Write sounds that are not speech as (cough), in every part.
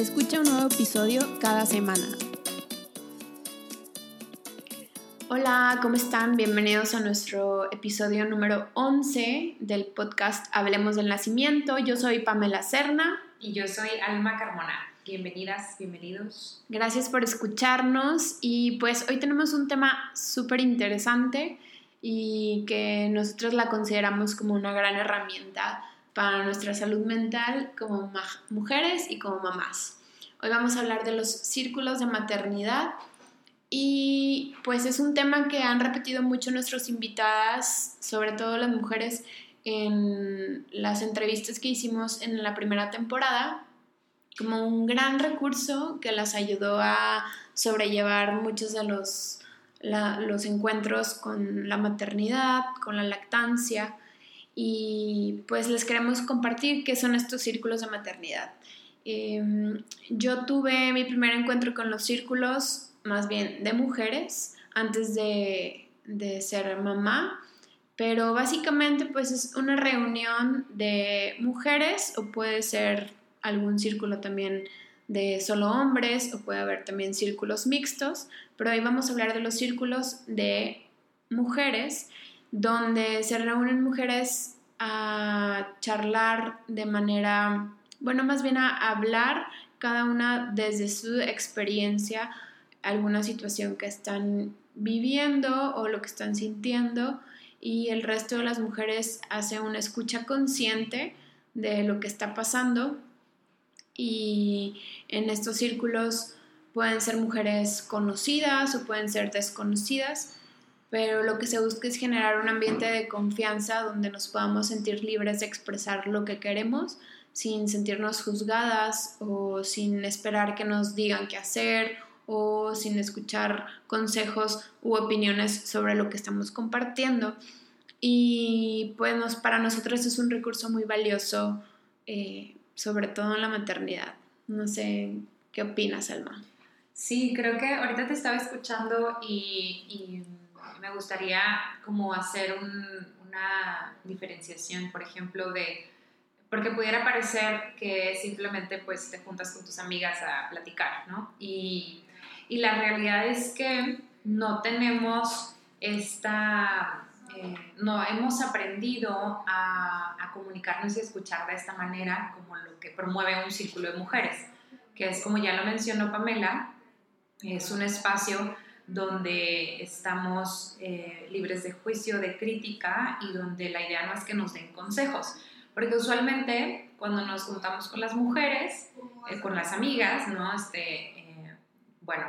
Escucha un nuevo episodio cada semana. Hola, ¿cómo están? Bienvenidos a nuestro episodio número 11 del podcast Hablemos del Nacimiento. Yo soy Pamela Serna. Y yo soy Alma Carmona. Bienvenidas, bienvenidos. Gracias por escucharnos y pues hoy tenemos un tema súper interesante y que nosotros la consideramos como una gran herramienta para nuestra salud mental como mujeres y como mamás. Hoy vamos a hablar de los círculos de maternidad y pues es un tema que han repetido mucho nuestras invitadas, sobre todo las mujeres, en las entrevistas que hicimos en la primera temporada, como un gran recurso que las ayudó a sobrellevar muchos de los los encuentros con la maternidad, con la lactancia y pues les queremos compartir qué son estos círculos de maternidad. Em, yo tuve mi primer encuentro con los círculos más bien de mujeres antes de, de ser mamá, pero básicamente pues es una reunión de mujeres o puede ser algún círculo también de solo hombres o puede haber también círculos mixtos, pero hoy vamos a hablar de los círculos de mujeres, donde se reúnen mujeres a charlar de manera, bueno, más bien a hablar cada una desde su experiencia, alguna situación que están viviendo o lo que están sintiendo y el resto de las mujeres hace una escucha consciente de lo que está pasando. Y en estos círculos pueden ser mujeres conocidas o pueden ser desconocidas, pero lo que se busca es generar un ambiente de confianza donde nos podamos sentir libres de expresar lo que queremos sin sentirnos juzgadas o sin esperar que nos digan qué hacer o sin escuchar consejos u opiniones sobre lo que estamos compartiendo. Y pues para nosotros es un recurso muy valioso eh, sobre todo en la maternidad. No sé, ¿qué opinas, Alma? Sí, creo que ahorita te estaba escuchando y, me gustaría como hacer una diferenciación, por ejemplo, de, porque pudiera parecer que simplemente pues te juntas con tus amigas a platicar, ¿no? Y, y la realidad es que no tenemos esta eh, no hemos aprendido a, comunicarnos y escuchar de esta manera como lo que promueve un círculo de mujeres, que es como ya lo mencionó Pamela, es un espacio donde estamos eh, libres de juicio, de crítica y donde la idea no es que nos den consejos, porque usualmente cuando nos juntamos con las mujeres, eh, con las amigas, ¿no? Este, bueno,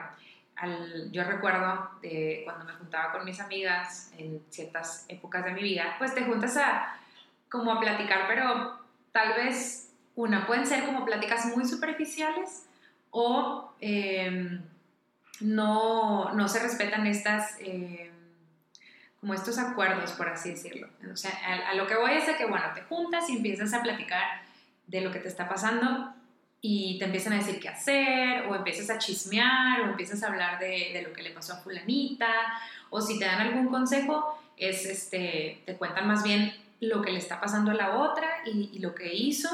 yo recuerdo de cuando me juntaba con mis amigas en ciertas épocas de mi vida, pues te juntas a como a platicar, pero tal vez una, pueden ser como pláticas muy superficiales o em, no, no, se respetan estas, em, como estos acuerdos, por así decirlo. O sea, a, lo que voy es a que, bueno, te juntas y empiezas a platicar de lo que te está pasando y te empiezan a decir qué hacer, o empiezas a chismear, o empiezas a hablar de, de, lo que le pasó a fulanita, o si te dan algún consejo, es este, te cuentan más bien lo que le está pasando a la otra y lo que hizo,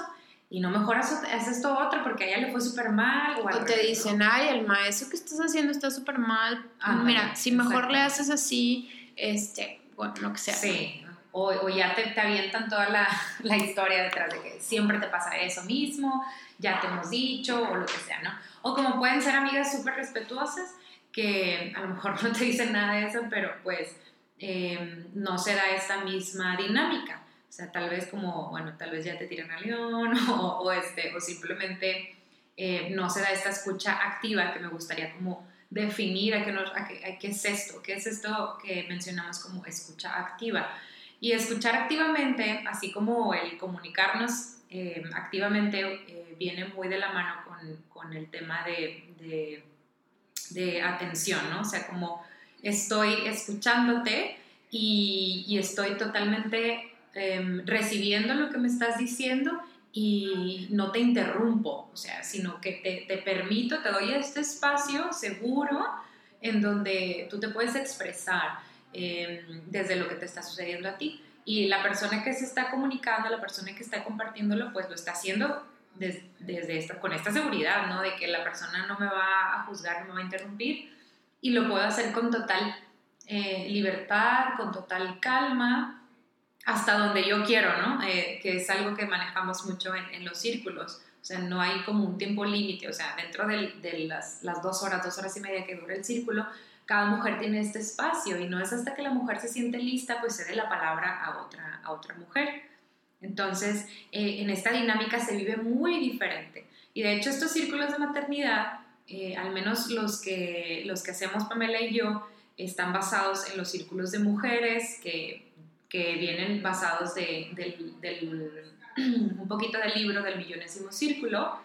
y no mejoras, haces esto otro porque a ella le fue súper mal. O, te dicen, ay, el maestro que estás haciendo está súper mal. Mira, si mejor le haces así, este, bueno, lo que sea. Sí, o, o ya te, te, avientan toda la, (laughs) la historia detrás de que siempre te pasa eso mismo, ya te hemos dicho o lo que sea, ¿no? O como pueden ser amigas súper respetuosas que a lo mejor (laughs) no te dicen nada de eso, pero pues em, no se da esta misma dinámica. O sea, tal vez como, bueno, tal vez ya te tiran al león (laughs) o, este, o simplemente eh, no se da esta escucha activa que me gustaría como definir a qué, a qué, es esto, qué es esto que mencionamos como escucha activa. Y escuchar activamente, así como el comunicarnos eh, activamente, eh, viene muy de la mano con, con el tema de, de, atención, ¿no? O sea, como estoy escuchándote y estoy totalmente em, recibiendo lo que me estás diciendo y no te interrumpo, o sea, sino que te, te, permito, te doy este espacio seguro en donde tú te puedes expresar eh, desde lo que te está sucediendo a ti. Y la persona que se está comunicando, la persona que está compartiéndolo, pues lo está haciendo desde esta, con esta seguridad, ¿no? De que la persona no me va a juzgar, no me va a interrumpir y lo puedo hacer con total eh, libertad, con total calma, hasta donde yo quiero, ¿no? Eh, que es algo que manejamos mucho en, en, los círculos. O sea, no hay como un tiempo límite, o sea, dentro de, las, las, dos horas, dos horas y media que dura el círculo, cada mujer tiene este espacio y no es hasta que la mujer se siente lista, pues cede la palabra a otra, a otra mujer. Entonces, eh, en esta dinámica se vive muy diferente. Y de hecho, estos círculos de maternidad, eh, al menos los que, los que hacemos Pamela y yo, están basados en los círculos de mujeres que que vienen basados de, del, (clears throat) un poquito del libro del millonésimo círculo,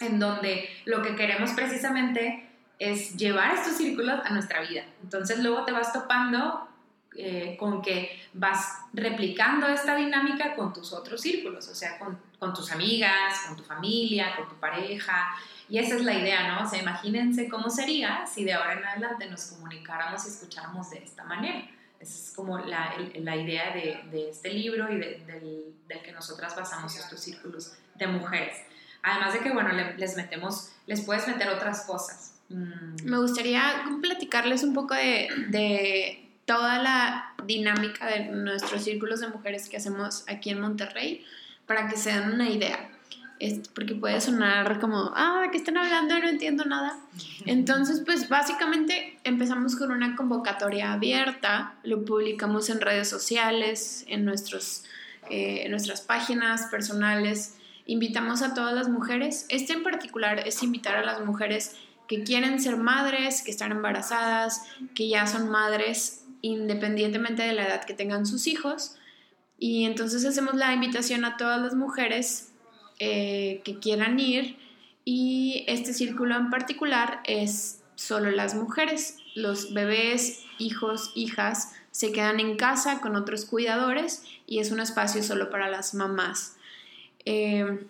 en donde lo que queremos precisamente es llevar estos círculos a nuestra vida. Entonces luego te vas topando eh, con que vas replicando esta dinámica con tus otros círculos, o sea, con, con, tus amigas, con tu familia, con tu pareja. Y esa es la idea, ¿no? O sea, imagínense cómo sería si de ahora en adelante nos comunicáramos y escucháramos de esta manera. Esa es como la, la idea de, de, este libro y del, del, que nosotras basamos estos círculos de mujeres. Además de que, bueno, les metemos, les puedes meter otras cosas. Mm. Me gustaría platicarles un poco de, de toda la dinámica de nuestros círculos de mujeres que hacemos aquí en Monterrey para que se den una idea porque puede sonar como, ah, ¿qué están hablando? No entiendo nada. Entonces, pues básicamente empezamos con una convocatoria abierta, lo publicamos en redes sociales, en, nuestros, eh, en nuestras páginas personales, invitamos a todas las mujeres. Este en particular es invitar a las mujeres que quieren ser madres, que están embarazadas, que ya son madres independientemente de la edad que tengan sus hijos. Y entonces hacemos la invitación a todas las mujeres eh, que quieran ir y este círculo en particular es solo las mujeres. Los bebés, hijos, hijas se quedan en casa con otros cuidadores y es un espacio solo para las mamás. Eh,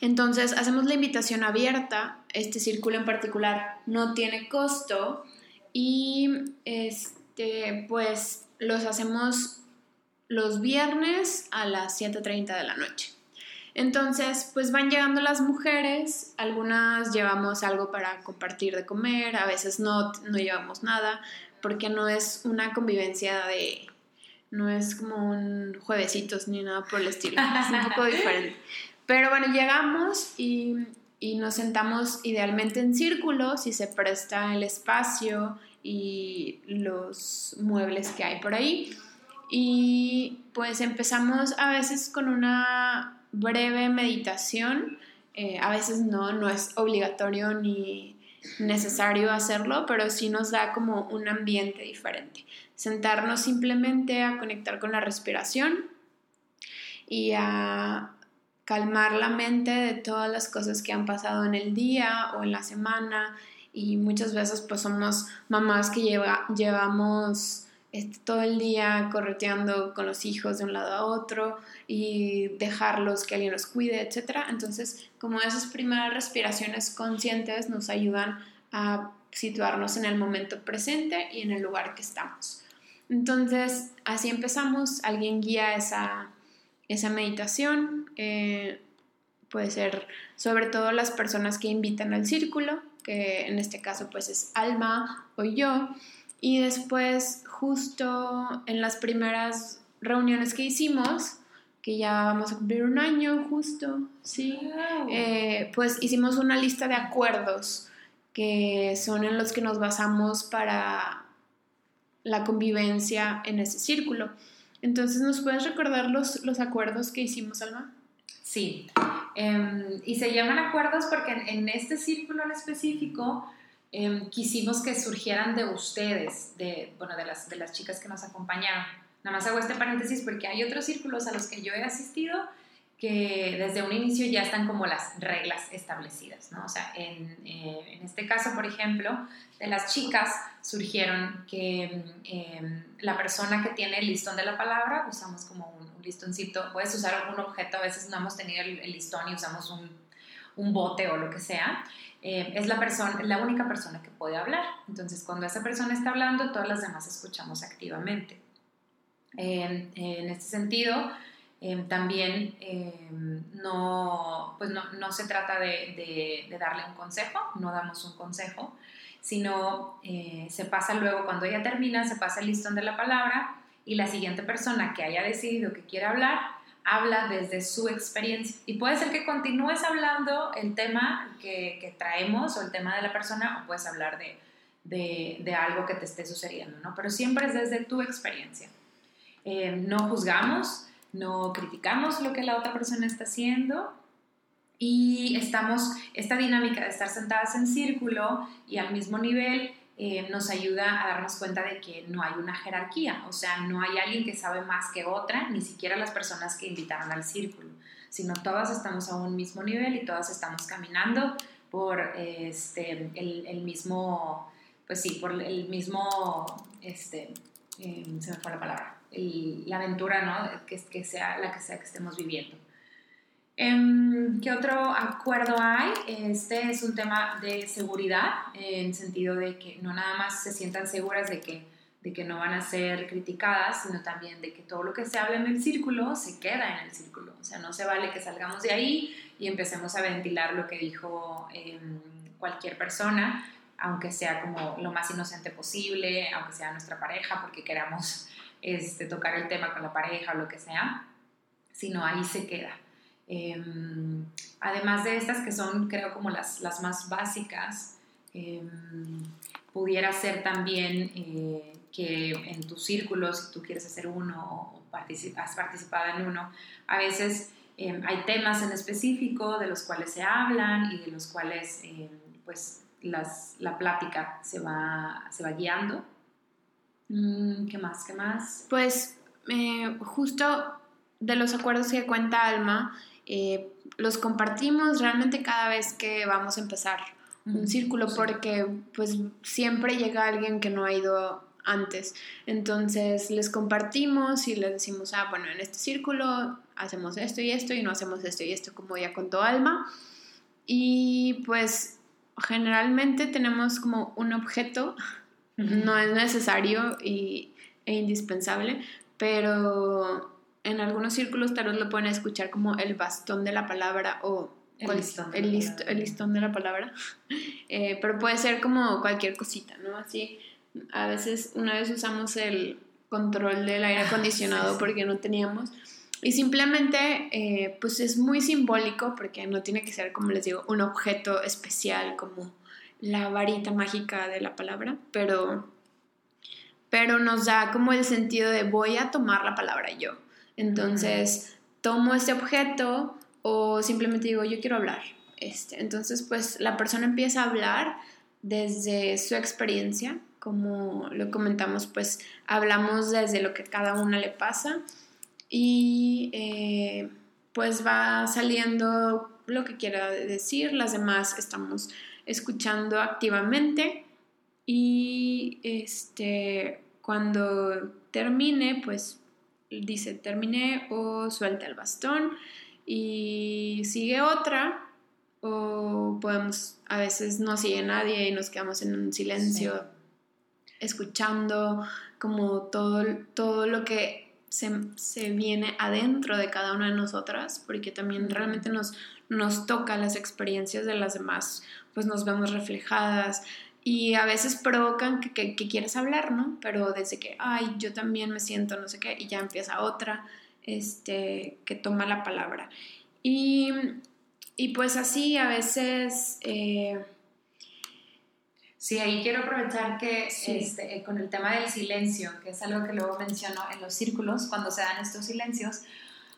entonces hacemos la invitación abierta, este círculo en particular no tiene costo y este, pues los hacemos los viernes a las 7.30 de la noche. Entonces, pues van llegando las mujeres, algunas llevamos algo para compartir de comer, a veces no, no llevamos nada, porque no es una convivencia de, no es como un juevesitos ni nada por el estilo, es un poco diferente. Pero bueno, llegamos y, y nos sentamos idealmente en círculo, si se presta el espacio y los muebles que hay por ahí. Y pues empezamos a veces con una breve meditación. Eh, a veces no, no es obligatorio ni necesario hacerlo, pero sí nos da como un ambiente diferente. Sentarnos simplemente a conectar con la respiración y a calmar la mente de todas las cosas que han pasado en el día o en la semana y muchas veces pues somos mamás que lleva, llevamos este, todo el día correteando con los hijos de un lado a otro y dejarlos que alguien los cuide, etc. Entonces, como esas primeras respiraciones conscientes nos ayudan a situarnos en el momento presente y en el lugar que estamos. Entonces, así empezamos, alguien guía esa, esa meditación, eh, puede ser sobre todo las personas que invitan al círculo, que en este caso pues es Alma o yo, y después, justo en las primeras reuniones que hicimos, que ya vamos a cumplir un año justo, ¿sí? Eh, pues hicimos una lista de acuerdos que son en los que nos basamos para la convivencia en ese círculo. Entonces, ¿nos puedes recordar los, los acuerdos que hicimos, Alma? Sí, em, y se llaman acuerdos porque en, en este círculo en específico Em, quisimos que surgieran de ustedes, de, bueno, de las, de las chicas que nos acompañaron. Nada más hago este paréntesis porque hay otros círculos a los que yo he asistido que desde un inicio ya están como las reglas establecidas, ¿no? O sea, en, eh, en este caso, por ejemplo, de las chicas surgieron que em, la persona que tiene el listón de la palabra, usamos como un, listoncito, puedes usar algún objeto, a veces no hemos tenido el, listón y usamos un, un, bote o lo que sea, eh, es la, persona, la única persona que puede hablar. Entonces, cuando esa persona está hablando, todas las demás escuchamos activamente. en este sentido, Em, también em, no, pues no, no, se trata de, darle un consejo, no damos un consejo, sino eh, se pasa luego, cuando ella termina, se pasa el listón de la palabra y la siguiente persona que haya decidido que quiere hablar, habla desde su experiencia. Y puede ser que continúes hablando el tema que, que traemos o el tema de la persona o puedes hablar de, de, algo que te esté sucediendo, ¿no? Pero siempre es desde tu experiencia. Em, no juzgamos, no criticamos lo que la otra persona está haciendo y estamos, esta dinámica de estar sentadas en círculo y al mismo nivel eh, nos ayuda a darnos cuenta de que no hay una jerarquía, o sea, no hay alguien que sabe más que otra, ni siquiera las personas que invitaron al círculo, sino todas estamos a un mismo nivel y todas estamos caminando por este, el, mismo, pues sí, por el mismo, este, eh, se me fue la palabra, la aventura, ¿no? Que, sea la que sea que estemos viviendo. Em, ¿Qué otro acuerdo hay? Este es un tema de seguridad, en sentido de que no nada más se sientan seguras de que, de que no van a ser criticadas, sino también de que todo lo que se habla en el círculo se queda en el círculo. O sea, no se vale que salgamos de ahí y empecemos a ventilar lo que dijo em, cualquier persona, aunque sea como lo más inocente posible, aunque sea nuestra pareja, porque queramos este, tocar el tema con la pareja o lo que sea, sino ahí se queda. Em, además de estas que son, creo, como las, las más básicas, em, pudiera ser también eh, que en tu círculo, si tú quieres hacer uno o has participado en uno, a veces em, hay temas en específico de los cuales se hablan y de los cuales pues las, la plática se va, se va guiando Mm, ¿Qué más? ¿Qué más? Pues eh, justo de los acuerdos que cuenta Alma, eh, los compartimos realmente cada vez que vamos a empezar un círculo porque pues siempre llega alguien que no ha ido antes. Entonces les compartimos y les decimos, ah, bueno, en este círculo hacemos esto y esto y no hacemos esto y esto, como ya contó Alma. Y pues generalmente tenemos como un objeto no es necesario y, e indispensable, pero en algunos círculos tal vez lo pueden escuchar como el bastón de la palabra o el, listón, de el, el listón de la palabra, (laughs) eh, pero puede ser como cualquier cosita, ¿no? Así, a veces una vez usamos el control del aire (laughs) acondicionado porque no teníamos. Y simplemente, eh, pues es muy simbólico porque no tiene que ser, como les digo, un objeto especial como la varita mágica de la palabra, pero, pero nos da como el sentido de voy a tomar la palabra yo. Entonces, tomo este objeto o simplemente digo, yo quiero hablar. Este, entonces, pues la persona empieza a hablar desde su experiencia, como lo comentamos, pues hablamos desde lo que cada una le pasa y eh, pues va saliendo lo que quiera decir, las demás estamos escuchando activamente y este, cuando termine, pues dice terminé o suelta el bastón y sigue otra o podemos, a veces no sigue nadie y nos quedamos en un silencio escuchando como todo, todo lo que se, se, viene adentro de cada una de nosotras, porque también realmente nos, nos toca las experiencias de las demás, pues nos vemos reflejadas y a veces provocan que, que, quieres hablar, ¿no? Pero desde que, ay, yo también me siento, no sé qué, y ya empieza otra este, que toma la palabra. Y, y pues así a veces... Eh, Sí, ahí quiero aprovechar que este, eh, con el tema del silencio, que es algo que luego menciono en los círculos, cuando se dan estos silencios,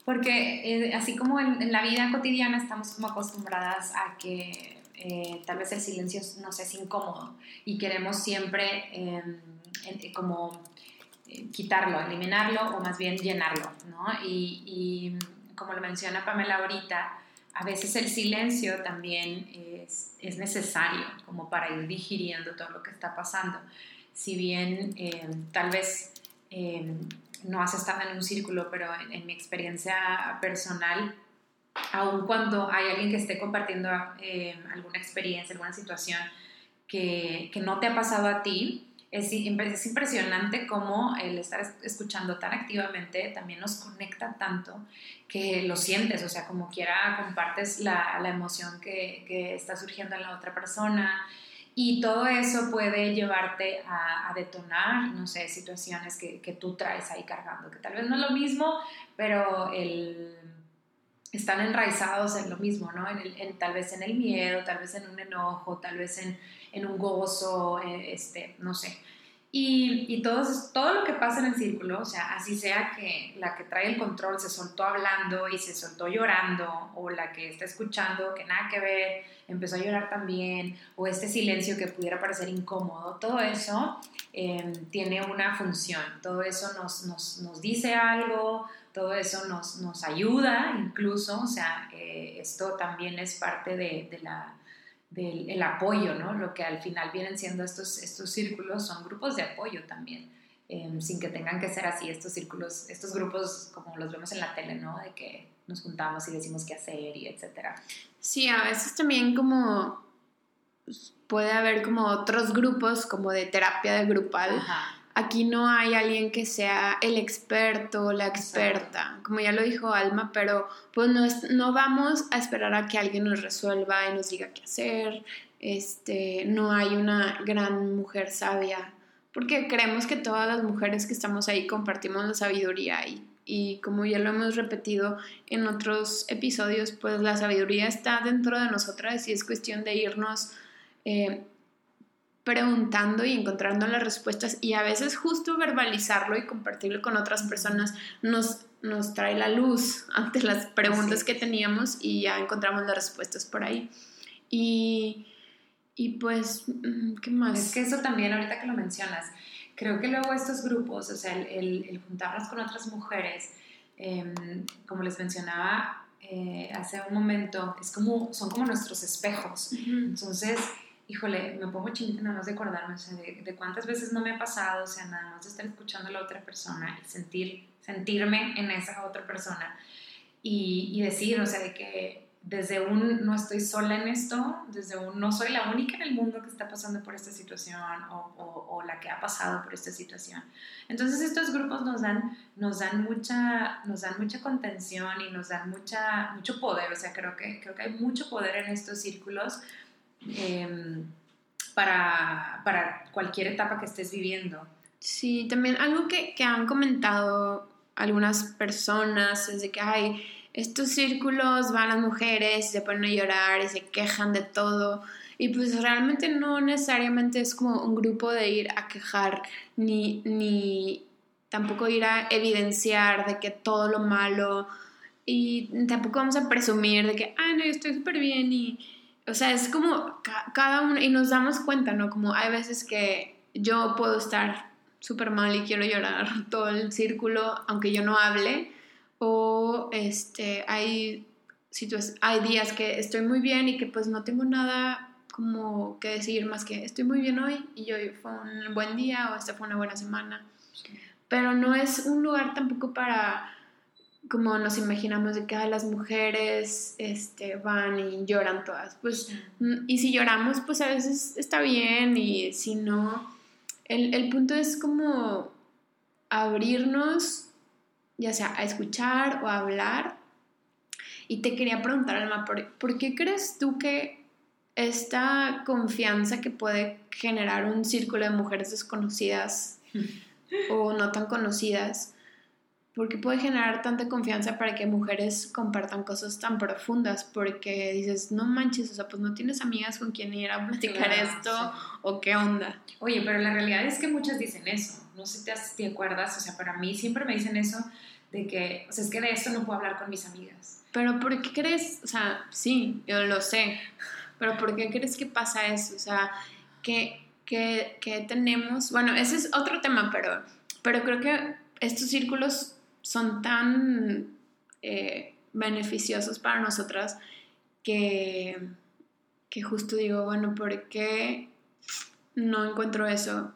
porque eh, así como en, la vida cotidiana estamos como acostumbradas a que eh, tal vez el silencio nos es incómodo y queremos siempre em, como quitarlo, eliminarlo o más bien llenarlo, ¿no? Y, y como lo menciona Pamela ahorita, a veces el silencio también es, es necesario como para ir digiriendo todo lo que está pasando. Si bien eh, tal vez eh, no has estado en un círculo, pero en, mi experiencia personal, aun cuando hay alguien que esté compartiendo eh, alguna experiencia, alguna situación que, que, no te ha pasado a ti, es, es, impresionante cómo el estar escuchando tan activamente también nos conecta tanto que lo sientes, o sea, como quiera compartes la, la emoción que, que, está surgiendo en la otra persona. Y todo eso puede llevarte a, a detonar, no sé, situaciones que, que, tú traes ahí cargando, que tal vez no es lo mismo, pero el, están enraizados en lo mismo, ¿no? En tal vez en el miedo, tal vez en un enojo, tal vez en, en un gozo, eh, este, no sé. Y, y todo, todo lo que pasa en el círculo, o sea, así sea que la que trae el control se soltó hablando y se soltó llorando, o la que está escuchando que nada que ver, empezó a llorar también, o este silencio que pudiera parecer incómodo, todo eso eh, tiene una función, todo eso nos, nos, nos, dice algo, todo eso nos, nos ayuda incluso, o sea, eh, esto también es parte de, de la del el apoyo, ¿no? Lo que al final vienen siendo estos, estos círculos son grupos de apoyo también, em, sin que tengan que ser así estos círculos, estos grupos como los vemos en la tele, ¿no? De que nos juntamos y decimos qué hacer y etcétera. Sí, a veces también como puede haber como otros grupos como de terapia de grupal. Ajá aquí no hay alguien que sea el experto o la experta, como ya lo dijo Alma, pero pues no, no vamos a esperar a que alguien nos resuelva y nos diga qué hacer, este, no hay una gran mujer sabia, porque creemos que todas las mujeres que estamos ahí compartimos la sabiduría y, y como ya lo hemos repetido en otros episodios, pues la sabiduría está dentro de nosotras y es cuestión de irnos eh, preguntando y encontrando las respuestas y a veces justo verbalizarlo y compartirlo con otras personas nos, nos trae la luz ante las preguntas que teníamos y ya encontramos las respuestas por ahí. Y, y pues, mm, ¿qué más? Es que eso también, ahorita que lo mencionas, creo que luego estos grupos, o sea, el, el, juntarnos con otras mujeres, em, como les mencionaba eh, hace un momento, es como, son como nuestros espejos. Entonces, híjole, me pongo chinita nada más de acordarme, o sea, de, cuántas veces no me ha pasado, o sea, nada más de estar escuchando a la otra persona y sentir, sentirme en esa otra persona y, y, decir, o sea, de que desde un no estoy sola en esto, desde un no soy la única en el mundo que está pasando por esta situación o, o, o, la que ha pasado por esta situación. Entonces estos grupos nos dan, nos dan, mucha, nos dan mucha contención y nos dan mucha, mucho poder, o sea, creo que, creo que hay mucho poder en estos círculos Em, para, para, cualquier etapa que estés viviendo. Sí, también algo que, que, han comentado algunas personas es de que, hay estos círculos van las mujeres se ponen a llorar y se quejan de todo. Y pues realmente no necesariamente es como un grupo de ir a quejar ni, ni tampoco ir a evidenciar de que todo lo malo y tampoco vamos a presumir de que, ay, no, yo estoy súper bien y o sea, es como cada uno, y nos damos cuenta, ¿no? Como hay veces que yo puedo estar súper mal y quiero llorar (laughs) todo el círculo, aunque yo no hable, o este, hay, hay días que estoy muy bien y que pues no tengo nada como que decir más que estoy muy bien hoy y yo fue un buen día o esta fue una buena semana. Pero no es un lugar tampoco para como nos imaginamos de que las mujeres este, van y lloran todas. Pues, y si lloramos, pues a veces está bien y si no, el, el punto es como abrirnos, ya sea a escuchar o a hablar. Y te quería preguntar, Alma, ¿por, ¿por qué crees tú que esta confianza que puede generar un círculo de mujeres desconocidas (laughs) o no tan conocidas, porque puede generar tanta confianza para que mujeres compartan cosas tan profundas, porque dices, no manches, o sea, pues no tienes amigas con quien ir a platicar esto, o qué onda. Oye, pero la realidad es que muchas dicen eso, no sé si te, te acuerdas, o sea, para mí siempre me dicen eso, de que, o sea, es que de esto no puedo hablar con mis amigas. Pero ¿por qué crees? O sea, sí, yo lo sé, pero ¿por qué crees que pasa eso? O sea, que, que, que tenemos, bueno, ese es otro tema, pero, pero creo que estos círculos son tan, eh, beneficiosos para nosotras que, que justo digo, bueno, ¿por qué no encuentro eso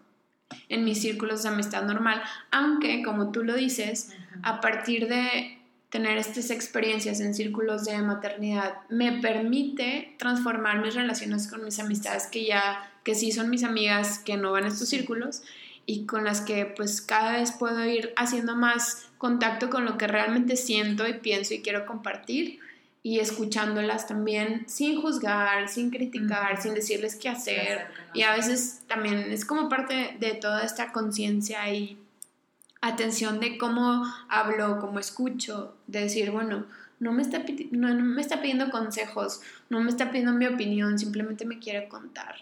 en mis círculos de amistad normal? Aunque, como tú lo dices, a partir de tener estas experiencias en círculos de maternidad me permite transformar mis relaciones con mis amistades que ya, que sí son mis amigas que no van a estos círculos y con las que pues cada vez puedo ir haciendo más contacto con lo que realmente siento y pienso y quiero compartir y escuchándolas también sin juzgar, sin criticar, sin decirles qué hacer. Y a veces también es como parte de toda esta conciencia y atención de cómo hablo, cómo escucho, de decir, bueno, no me, está, no, me está pidiendo consejos, no me está pidiendo mi opinión, simplemente me quiere contar.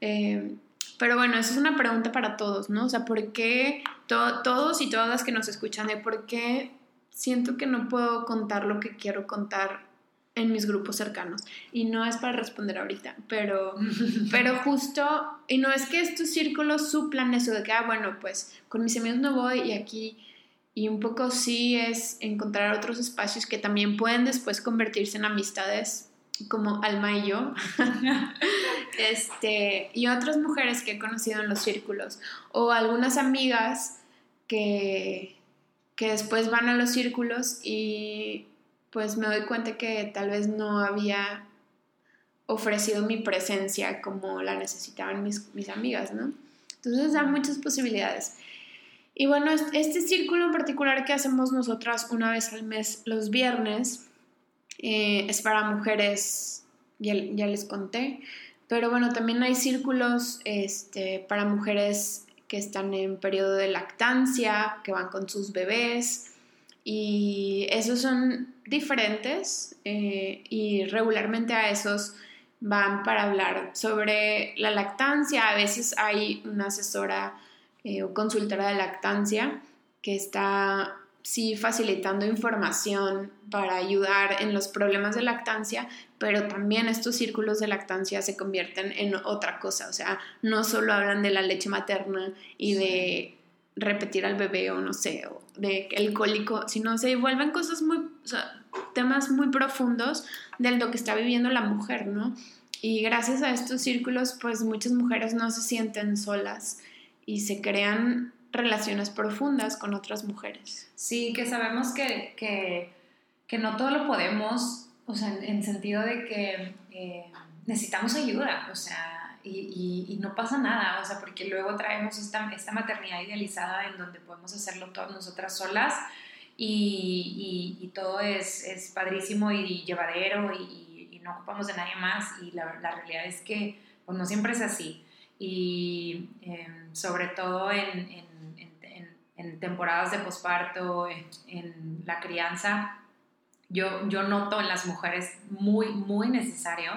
Eh, pero bueno, esa es una pregunta para todos, ¿no? O sea, ¿por qué todos y todas las que nos escuchan, de por qué siento que no puedo contar lo que quiero contar en mis grupos cercanos? Y no es para responder ahorita, pero, (laughs) pero justo, y no es que estos círculos suplan eso de que, ah, bueno, pues con mis amigos no voy y aquí, y un poco sí es encontrar otros espacios que también pueden después convertirse en amistades como Alma y yo, (laughs) este, y otras mujeres que he conocido en los círculos, o algunas amigas que, que después van a los círculos y pues me doy cuenta que tal vez no había ofrecido mi presencia como la necesitaban mis, mis amigas, ¿no? Entonces da muchas posibilidades. Y bueno, este círculo en particular que hacemos nosotras una vez al mes los viernes, eh, es para mujeres, ya, les conté, pero bueno, también hay círculos este, para mujeres que están en periodo de lactancia, que van con sus bebés, y esos son diferentes eh, y regularmente a esos van para hablar sobre la lactancia. A veces hay una asesora eh, o consultora de lactancia que está sí facilitando información para ayudar en los problemas de lactancia, pero también estos círculos de lactancia se convierten en otra cosa, o sea, no solo hablan de la leche materna y de repetir al bebé o no sé, o de el cólico, sino se vuelven cosas muy, o sea, temas muy profundos de lo que está viviendo la mujer, ¿no? Y gracias a estos círculos, pues muchas mujeres no se sienten solas y se crean relaciones profundas con otras mujeres. Sí, que sabemos que, que, que no todo lo podemos, o sea, en, sentido de que eh, necesitamos ayuda, o sea, y, y, no pasa nada, o sea, porque luego traemos esta, esta maternidad idealizada en donde podemos hacerlo todas nosotras solas y, y todo es, es, padrísimo y llevadero y, no ocupamos de nadie más y la, la realidad es que pues no siempre es así y em, sobre todo en, en temporadas de posparto, en, la crianza, yo, yo noto en las mujeres muy, muy necesario.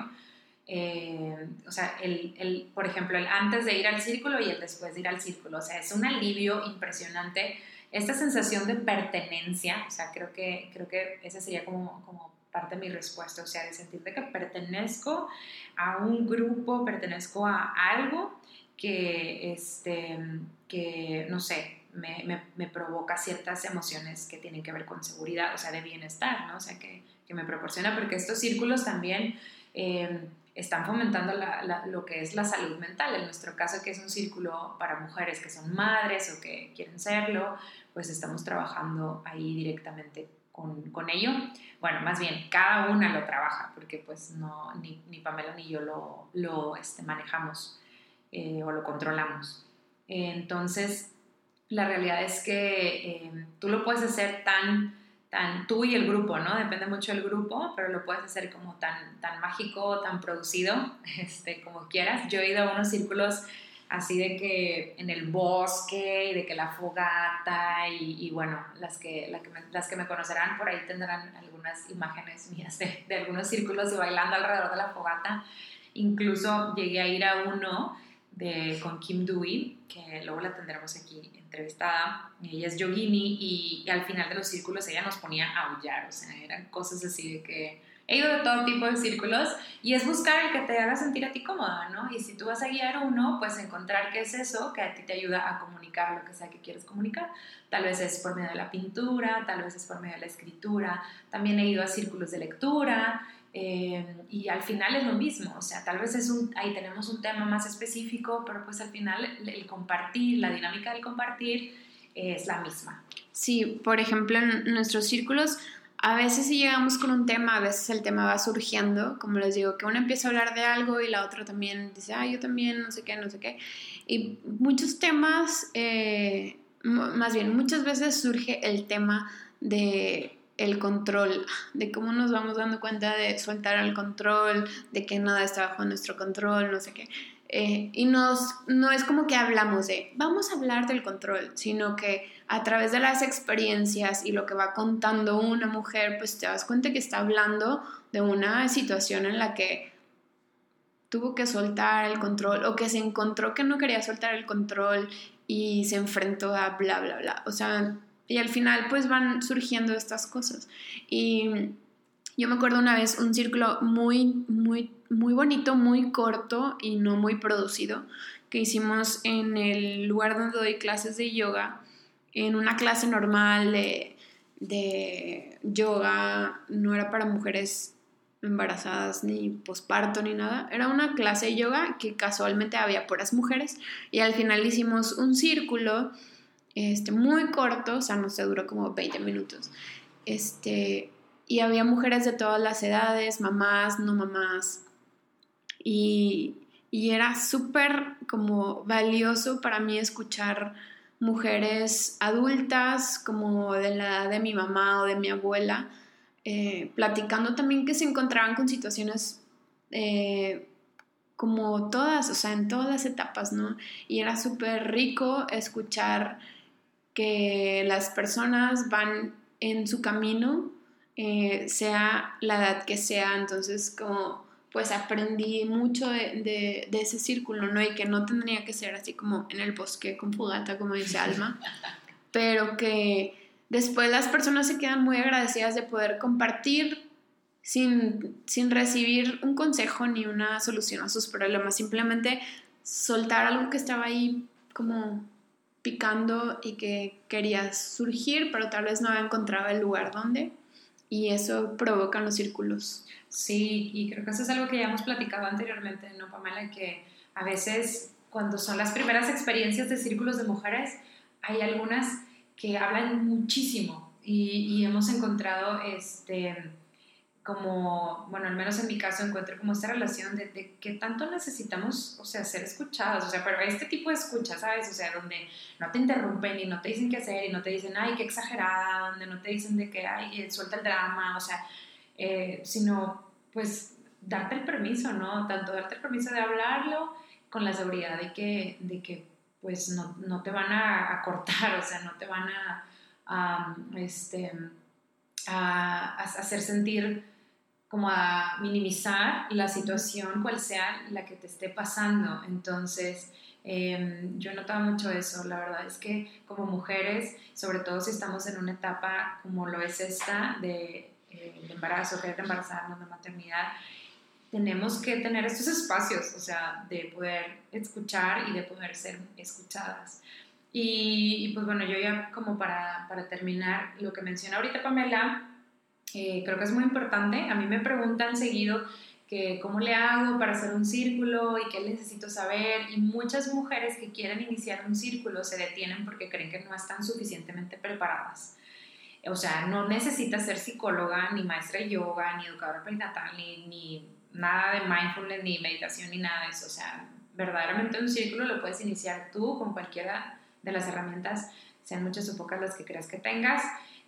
Eh, o sea, el, el, por ejemplo, el antes de ir al círculo y el después de ir al círculo. O sea, es un alivio impresionante. Esta sensación de pertenencia, o sea, creo que, creo que esa sería como, como parte de mi respuesta, o sea, de sentirte que pertenezco a un grupo, pertenezco a algo que, este, que no sé, me, me, provoca ciertas emociones que tienen que ver con seguridad, o sea, de bienestar, ¿no? O sea, que, me proporciona, porque estos círculos también em, están fomentando lo que es la salud mental. En nuestro caso, que es un círculo para mujeres que son madres o que quieren serlo, pues estamos trabajando ahí directamente con, con ello. Bueno, más bien, cada una lo trabaja, porque pues no, ni, ni Pamela ni yo lo, lo este, manejamos eh, o lo controlamos. Entonces, la realidad es que eh, tú lo puedes hacer tan, tan, tú y el grupo, ¿no? Depende mucho del grupo, pero lo puedes hacer como tan, tan mágico, tan producido, (laughs) este, como quieras. Yo he ido a unos círculos así de que en el bosque y de que la fogata y, bueno, las que, me, las que me conocerán por ahí tendrán algunas imágenes (laughs) mías de, de algunos círculos de bailando alrededor de la fogata. Incluso llegué a ir a uno de, con Kim Dewey, que luego la tendremos aquí entrevistada. Ella es yogini y, al final de los círculos ella nos ponía a aullar, o sea, eran cosas así de que he ido de todo tipo de círculos y es buscar el que te haga sentir a ti cómoda, ¿no? Y si tú vas a guiar uno, pues encontrar qué es eso que a ti te ayuda a comunicar lo que sea que quieres comunicar. Tal vez es por medio de la pintura, tal vez es por medio de la escritura. También he ido a círculos de lectura. Eh, y al final es lo mismo, o sea, tal vez es un, ahí tenemos un tema más específico, pero pues al final el compartir, la dinámica del compartir es la misma. Sí, por ejemplo, en nuestros círculos, a veces si llegamos con un tema, a veces el tema va surgiendo, como les digo, que uno empieza a hablar de algo y la otra también dice, ah, yo también, no sé qué, no sé qué. Y muchos temas, eh, más bien, muchas veces surge el tema de el control, de cómo nos vamos dando cuenta de soltar el control, de que nada está bajo nuestro control, no sé qué. Eh, y nos, no es como que hablamos de, vamos a hablar del control, sino que a través de las experiencias y lo que va contando una mujer, pues te das cuenta que está hablando de una situación en la que tuvo que soltar el control o que se encontró que no quería soltar el control y se enfrentó a bla, bla, bla. O sea, y al final pues van surgiendo estas cosas. Y yo me acuerdo una vez un círculo muy, muy, muy bonito, muy corto y no muy producido que hicimos en el lugar donde doy clases de yoga, en una clase normal de, de yoga, no era para mujeres embarazadas ni posparto ni nada. Era una clase de yoga que casualmente había puras mujeres y al final hicimos un círculo este, muy corto, o sea, no sé, duró como 20 minutos. Este, y había mujeres de todas las edades, mamás, no mamás. Y, y era súper como valioso para mí escuchar mujeres adultas como de la edad de mi mamá o de mi abuela, eh, platicando también que se encontraban con situaciones eh, como todas, o sea, en todas las etapas, ¿no? Y era súper rico escuchar que las personas van en su camino, eh, sea la edad que sea, entonces como pues aprendí mucho de, ese círculo, ¿no? Y que no tendría que ser así como en el bosque con fogata, como dice Alma, (laughs) pero que después las personas se quedan muy agradecidas de poder compartir sin, sin recibir un consejo ni una solución a sus problemas, simplemente soltar algo que estaba ahí como picando y que quería surgir, pero tal vez no encontraba el lugar donde, y eso provoca los círculos. Sí, y creo que eso es algo que ya hemos platicado anteriormente, ¿no, Pamela? Que a veces cuando son las primeras experiencias de círculos de mujeres, hay algunas que hablan muchísimo y, y hemos encontrado este, como, bueno, al menos en mi caso encuentro como esta relación de, de que tanto necesitamos, o sea, ser escuchadas, o sea, pero este tipo de escucha, ¿sabes? O sea, donde no te interrumpen y no te dicen qué hacer y no te dicen, ay, qué exagerada, donde no te dicen de que, ay, eh, suelta el drama, o sea, eh, sino, pues, darte el permiso, ¿no? Tanto darte el permiso de hablarlo con la seguridad de que, de que pues, no, no te van a, cortar, o sea, no te van a este, a hacer sentir como a minimizar la situación, cual sea la que te esté pasando. Entonces, em, yo he notado mucho eso. La verdad es que como mujeres, sobre todo si estamos en una etapa como lo es esta de, eh, embarazo, querer embarazarnos, de maternidad, tenemos que tener estos espacios, o sea, de poder escuchar y de poder ser escuchadas. Y, y pues bueno, yo ya como para, para terminar, lo que menciona ahorita Pamela, eh, creo que es muy importante. A mí me preguntan seguido que cómo le hago para hacer un círculo y qué necesito saber. Y muchas mujeres que quieren iniciar un círculo se detienen porque creen que no están suficientemente preparadas. O sea, no necesitas ser psicóloga, ni maestra de yoga, ni educadora perinatal, ni, ni nada de mindfulness, ni meditación, ni nada de eso. O sea, verdaderamente un círculo lo puedes iniciar tú con cualquiera de las herramientas, sean muchas o pocas las que creas que tengas.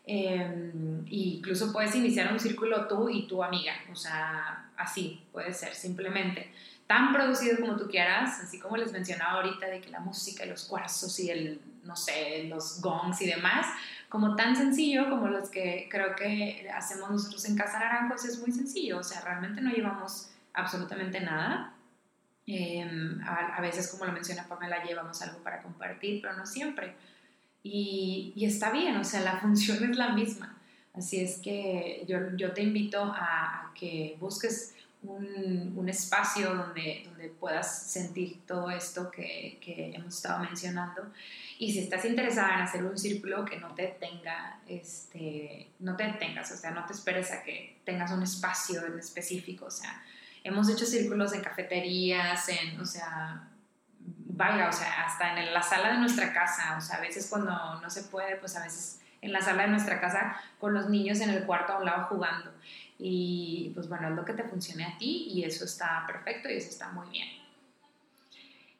Eh, incluso puedes iniciar un círculo tú y tu amiga, o sea, así puede ser, simplemente. Tan producido como tú quieras, así como les mencionaba ahorita de que la música y los cuarzos y el, no sé, los gongs y demás, como tan sencillo como los que creo que hacemos nosotros en Casa Naranjos, es muy sencillo, o sea, realmente no llevamos absolutamente nada. Em, a, a veces, como lo menciona Pamela, llevamos algo para compartir, pero no siempre. Y, está bien, o sea, la (laughs) función es la misma. Así es que yo, yo te invito a, que busques un, un, espacio donde, donde puedas sentir todo esto que, que, hemos estado mencionando. Y si estás interesada en hacer un círculo que no te tenga, este, no te detengas, o sea, no te esperes a que tengas un espacio en específico, o sea, hemos hecho círculos en cafeterías, en, o sea, vaya, o sea, hasta en la sala de nuestra casa, o sea, a veces cuando no se puede, pues a veces en la sala de nuestra casa con los niños en el cuarto a un lado jugando. Y pues bueno, es lo que te funcione a ti y eso está perfecto y eso está muy bien.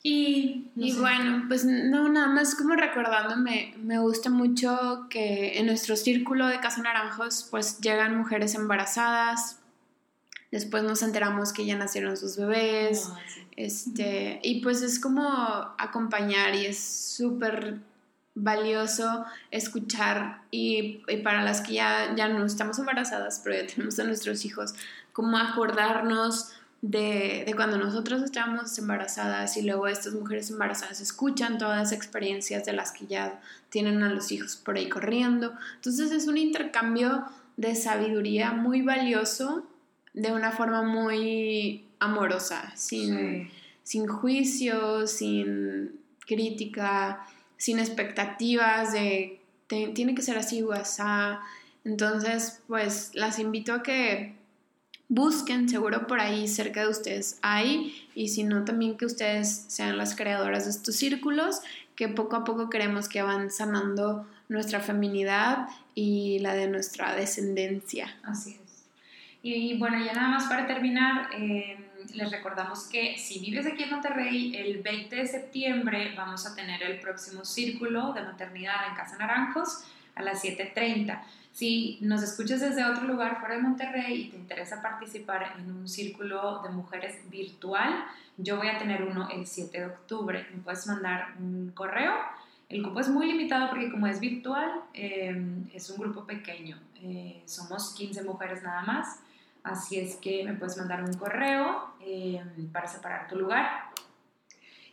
Y, y bueno, pues no, nada más como recordándome, me gusta mucho que en nuestro círculo de Casa Naranjos pues llegan mujeres embarazadas, después nos enteramos que ya nacieron sus bebés, ah, este, y pues es como acompañar y es súper valioso escuchar y, para las que ya, ya no estamos embarazadas, pero ya tenemos a nuestros hijos, como acordarnos de, de, cuando nosotros estábamos embarazadas y luego estas mujeres embarazadas escuchan todas las experiencias de las que ya tienen a los hijos por ahí corriendo. Entonces es un intercambio de sabiduría muy valioso de una forma muy amorosa, sin, sin juicio, sin crítica sin expectativas de tiene que ser así o así. Entonces, pues las invito a que busquen, seguro por ahí cerca de ustedes hay, y si no, también que ustedes sean las creadoras de estos círculos, que poco a poco queremos que van sanando nuestra feminidad y la de nuestra descendencia. Así es. Y, bueno, ya nada más para terminar, eh, les recordamos que si vives aquí en Monterrey, el 20 de septiembre vamos a tener el próximo círculo de maternidad en Casa Naranjos a las 7.30. Si nos escuchas desde otro lugar fuera de Monterrey y te interesa participar en un círculo de mujeres virtual, yo voy a tener uno el 7 de octubre. Me puedes mandar un correo. El cupo es muy limitado porque como es virtual, eh, es un grupo pequeño. Eh, somos 15 mujeres nada más. Así es que me puedes mandar un correo eh, para separar tu lugar.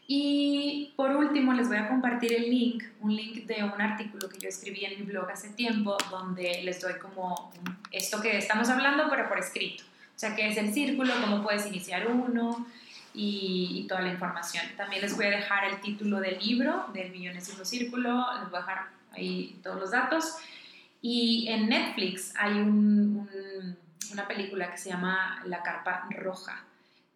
Y por último les voy a compartir el link, un link de un artículo que yo escribí en mi blog hace tiempo, donde les doy como esto que estamos hablando, pero por escrito. O sea, qué es el círculo, cómo puedes iniciar uno y, toda la información. También les voy a dejar el título del libro, del Millonésimo Círculo, les voy a dejar ahí todos los datos. Y en Netflix hay un una película que se llama La Carpa Roja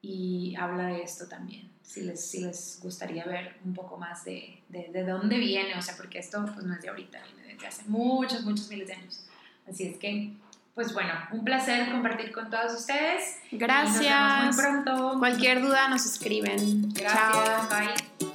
y habla de esto también. Si les, si les gustaría ver un poco más de, de, dónde viene, o sea, porque esto pues, no es de ahorita, viene desde hace muchos, muchos miles de años. Así es que, pues bueno, un placer compartir con todos ustedes. Gracias. nos vemos muy pronto. Cualquier duda nos escriben. Gracias. Bye.